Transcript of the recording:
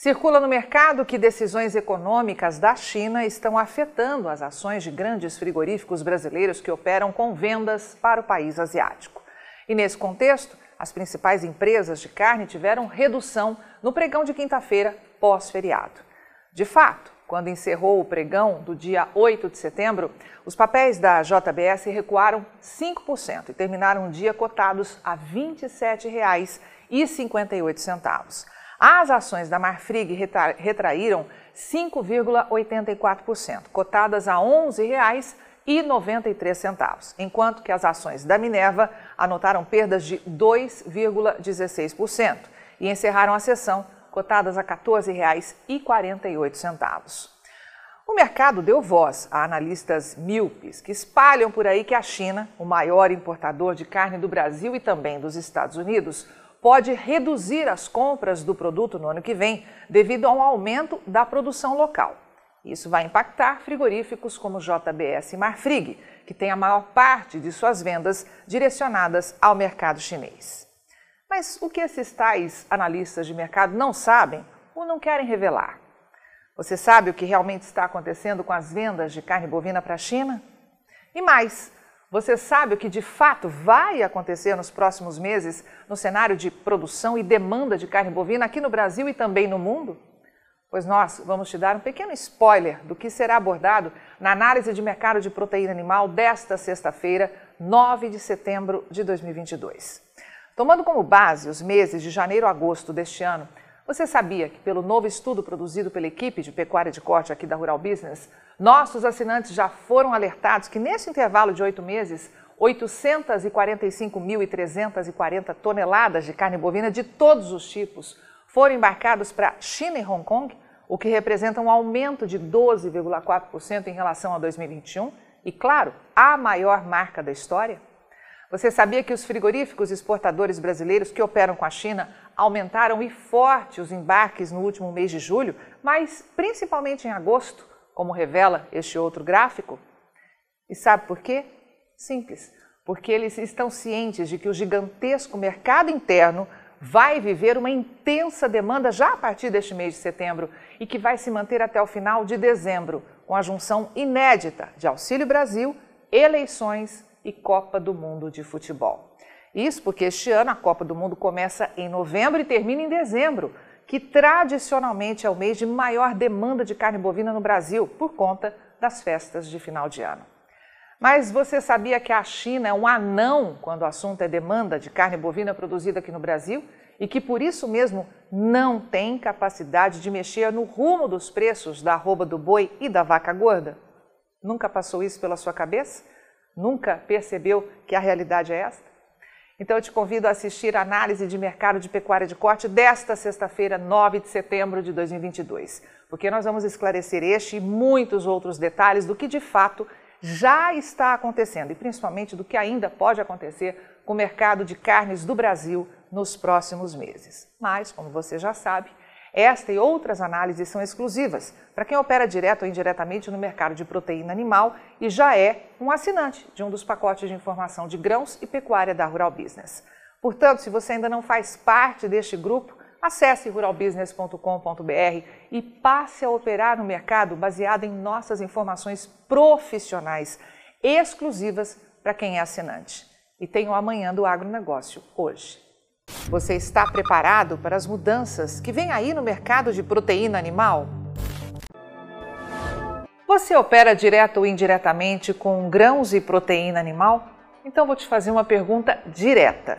Circula no mercado que decisões econômicas da China estão afetando as ações de grandes frigoríficos brasileiros que operam com vendas para o país asiático. E nesse contexto, as principais empresas de carne tiveram redução no pregão de quinta-feira pós-feriado. De fato, quando encerrou o pregão do dia 8 de setembro, os papéis da JBS recuaram 5% e terminaram o dia cotados a R$ 27,58. As ações da Marfrig retraíram 5,84%, cotadas a R$ 11,93, enquanto que as ações da Minerva anotaram perdas de 2,16% e encerraram a sessão cotadas a R$ 14,48. O mercado deu voz a analistas míopes que espalham por aí que a China, o maior importador de carne do Brasil e também dos Estados Unidos, pode reduzir as compras do produto no ano que vem devido a um aumento da produção local. Isso vai impactar frigoríficos como JBS e Marfrig, que tem a maior parte de suas vendas direcionadas ao mercado chinês. Mas o que esses tais analistas de mercado não sabem ou não querem revelar? Você sabe o que realmente está acontecendo com as vendas de carne bovina para a China? E mais, você sabe o que de fato vai acontecer nos próximos meses no cenário de produção e demanda de carne bovina aqui no Brasil e também no mundo? Pois nós vamos te dar um pequeno spoiler do que será abordado na análise de mercado de proteína animal desta sexta-feira, 9 de setembro de 2022. Tomando como base os meses de janeiro a agosto deste ano, você sabia que, pelo novo estudo produzido pela equipe de pecuária de corte aqui da Rural Business, nossos assinantes já foram alertados que, nesse intervalo de oito meses, 845.340 toneladas de carne bovina de todos os tipos foram embarcados para China e Hong Kong, o que representa um aumento de 12,4% em relação a 2021 e, claro, a maior marca da história. Você sabia que os frigoríficos exportadores brasileiros que operam com a China aumentaram e forte os embarques no último mês de julho, mas principalmente em agosto, como revela este outro gráfico? E sabe por quê? Simples, porque eles estão cientes de que o gigantesco mercado interno vai viver uma intensa demanda já a partir deste mês de setembro e que vai se manter até o final de dezembro, com a junção inédita de Auxílio Brasil, eleições e Copa do Mundo de Futebol. Isso porque este ano a Copa do Mundo começa em novembro e termina em dezembro, que tradicionalmente é o mês de maior demanda de carne bovina no Brasil, por conta das festas de final de ano. Mas você sabia que a China é um anão quando o assunto é demanda de carne bovina produzida aqui no Brasil? E que por isso mesmo não tem capacidade de mexer no rumo dos preços da arroba do boi e da vaca gorda? Nunca passou isso pela sua cabeça? Nunca percebeu que a realidade é esta? Então eu te convido a assistir a análise de mercado de pecuária de corte desta sexta-feira, 9 de setembro de 2022, porque nós vamos esclarecer este e muitos outros detalhes do que de fato já está acontecendo e principalmente do que ainda pode acontecer com o mercado de carnes do Brasil nos próximos meses. Mas, como você já sabe, esta e outras análises são exclusivas para quem opera direto ou indiretamente no mercado de proteína animal e já é um assinante de um dos pacotes de informação de grãos e pecuária da Rural Business. Portanto, se você ainda não faz parte deste grupo, acesse ruralbusiness.com.br e passe a operar no mercado baseado em nossas informações profissionais exclusivas para quem é assinante. E tem o Amanhã do Agronegócio hoje. Você está preparado para as mudanças que vem aí no mercado de proteína animal? Você opera direto ou indiretamente com grãos e proteína animal? Então vou te fazer uma pergunta direta.